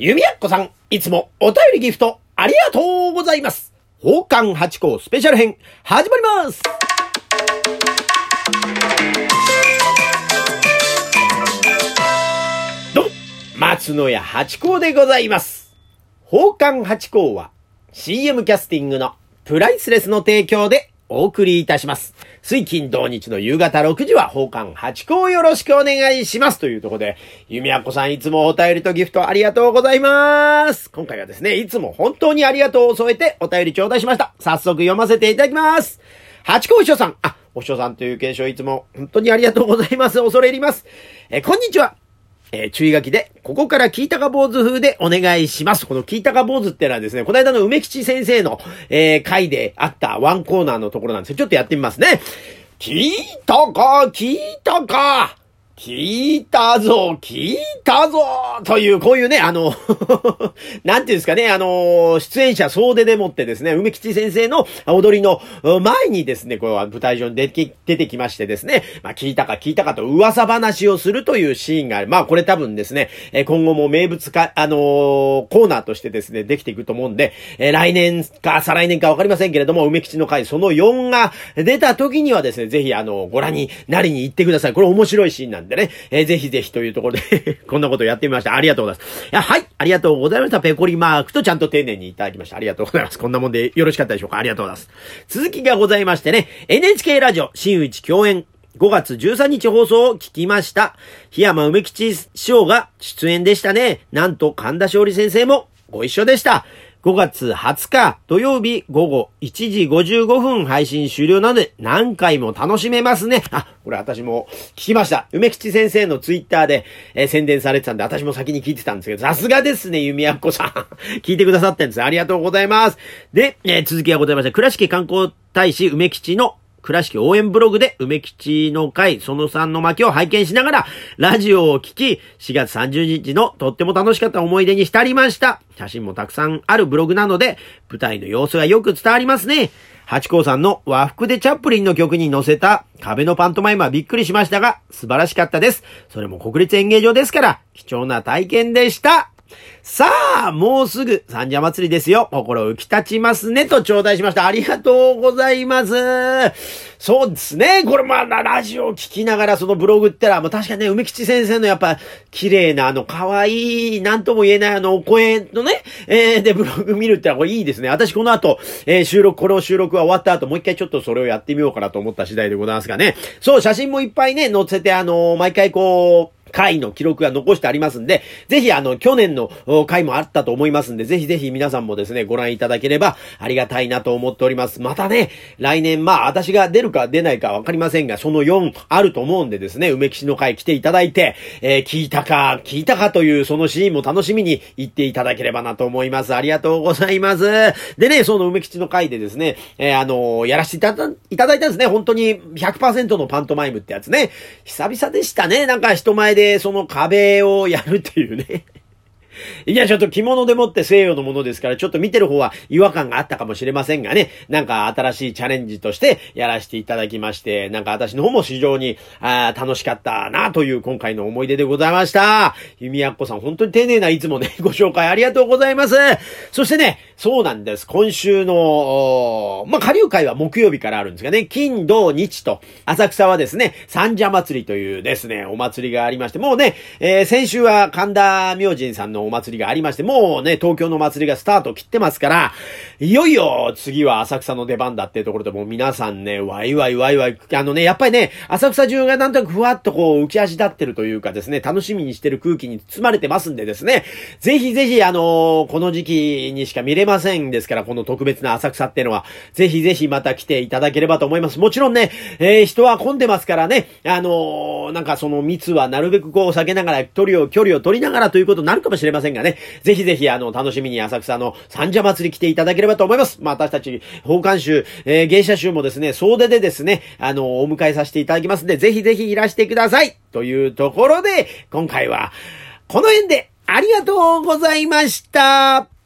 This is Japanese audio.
弓矢子さん、いつもお便りギフトありがとうございます。宝冠八甲スペシャル編、始まりますどうも、松野屋八甲でございます。宝冠八甲は CM キャスティングのプライスレスの提供でお送りいたします。水金土日の夕方6時は宝冠八甲をよろしくお願いします。というところで、弓矢子さんいつもお便りとギフトありがとうございます。今回はですね、いつも本当にありがとうを添えてお便り頂戴しました。早速読ませていただきます。八甲お師匠さん、あ、お師匠さんという継承いつも本当にありがとうございます。恐れ入ります。えこんにちは。えー注意書きで、ここから聞いたか坊主風でお願いします。この聞いたか坊主ってのはですね、この間の梅吉先生の、えー回であったワンコーナーのところなんですよ。ちょっとやってみますね。聞いたか聞いたか聞いたぞ聞いたぞという、こういうね、あの、なんていうんですかね、あの、出演者総出でもってですね、梅吉先生の踊りの前にですね、これは舞台上に出てき出てきましてですね、まあ聞いたか聞いたかと噂話をするというシーンがある。まあこれ多分ですね、今後も名物化、あのコーナーとしてですね、できていくと思うんで、来年か再来年かわかりませんけれども、梅吉の回その4が出た時にはですね、ぜひあの、ご覧になりに行ってください。これ面白いシーンなんででね、えーぜひぜひというところで こんなことやってみました。ありがとうございます。いや、はい、ありがとうございました。ペコリマークとちゃんと丁寧にいただきました。ありがとうございます。こんなもんでよろしかったでしょうか。ありがとうございます。続きがございましてね、NHK ラジオ、新内共演、5月13日放送を聞きました。檜山梅吉師匠が出演でしたね。なんと神田勝利先生もご一緒でした。5月20日土曜日午後1時55分配信終了なので何回も楽しめますね。あ、これ私も聞きました。梅吉先生のツイッターで、えー宣伝されてたんで私も先に聞いてたんですけど、さすがですね、弓矢子さん。聞いてくださってんです。ありがとうございます。で、えー続きがございました、倉敷観光大使梅吉の倉敷応援ブログで梅吉の会その3の巻を拝見しながらラジオを聞き4月30日のとっても楽しかった思い出に浸りました。写真もたくさんあるブログなので舞台の様子がよく伝わりますね。八甲さんの和服でチャップリンの曲に乗せた壁のパントマイムはびっくりしましたが素晴らしかったです。それも国立演芸場ですから貴重な体験でした。さあ、もうすぐ三社祭りですよ。心浮き立ちますね。と頂戴しました。ありがとうございます。そうですね。これまあ、ラジオを聞きながらそのブログってのは、もう確かにね、梅吉先生のやっぱ、綺麗なあの、可愛い、なんとも言えないあの、お声のね、えー、で、ブログ見るってのはこれいいですね。私この後、えー、収録、この収録が終わった後、もう一回ちょっとそれをやってみようかなと思った次第でございますがね。そう、写真もいっぱいね、載せて、あの毎回こう、回の記録が残してありますんで、ぜひあの、去年の回もあったと思いますんで、ぜひぜひ皆さんもですね、ご覧いただければありがたいなと思っております。またね、来年、まあ、私が出るか出ないかわかりませんが、その4あると思うんでですね、梅吉の回来ていただいて、えー聞いたか、聞いたかというそのシーンも楽しみに行っていただければなと思います。ありがとうございます。でね、その梅吉の回でですね、えーあのやらせていただいただいたんですね。本当に100%のパントマイムってやつね。久々でしたね。なんか人前ででその壁をやるっていうね。いや、ちょっと着物でもって西洋のものですから、ちょっと見てる方は違和感があったかもしれませんがね、なんか新しいチャレンジとしてやらせていただきまして、なんか私の方も非常にあ楽しかったなという今回の思い出でございました。弓矢子さん、本当に丁寧ないつもね、ご紹介ありがとうございます。そしてね、そうなんです。今週の、まあ、下流会は木曜日からあるんですがね、金、土、日と、浅草はですね、三社祭りというですね、お祭りがありまして、もうね、えー先週は神田明神さんのお祭りがありまして、もうね、東京の祭りがスタート切ってますから、いよいよ次は浅草の出番だっていうところでもう皆さんね、ワイワイワイワイ、あのね、やっぱりね、浅草中がなんとなくふわっとこう浮き足立ってるというかですね、楽しみにしてる空気に包まれてますんでですね、ぜひぜひあのーこの時期にしか見れませんですから、この特別な浅草っていうのは、ぜひぜひまた来ていただければと思います。もちろんね、えー人は混んでますからね、あのーなんかその密はなるべくこう避けながら、距離を、距離を取りながらということになるかもしれませんがね、ぜひぜひあの、楽しみに浅草の三社祭り来ていただければと思います。まあ私たち、奉還集、えー芸者集もですね、総出でですね、あのお迎えさせていただきますんで、ぜひぜひいらしてくださいというところで、今回は、この辺で、ありがとうございました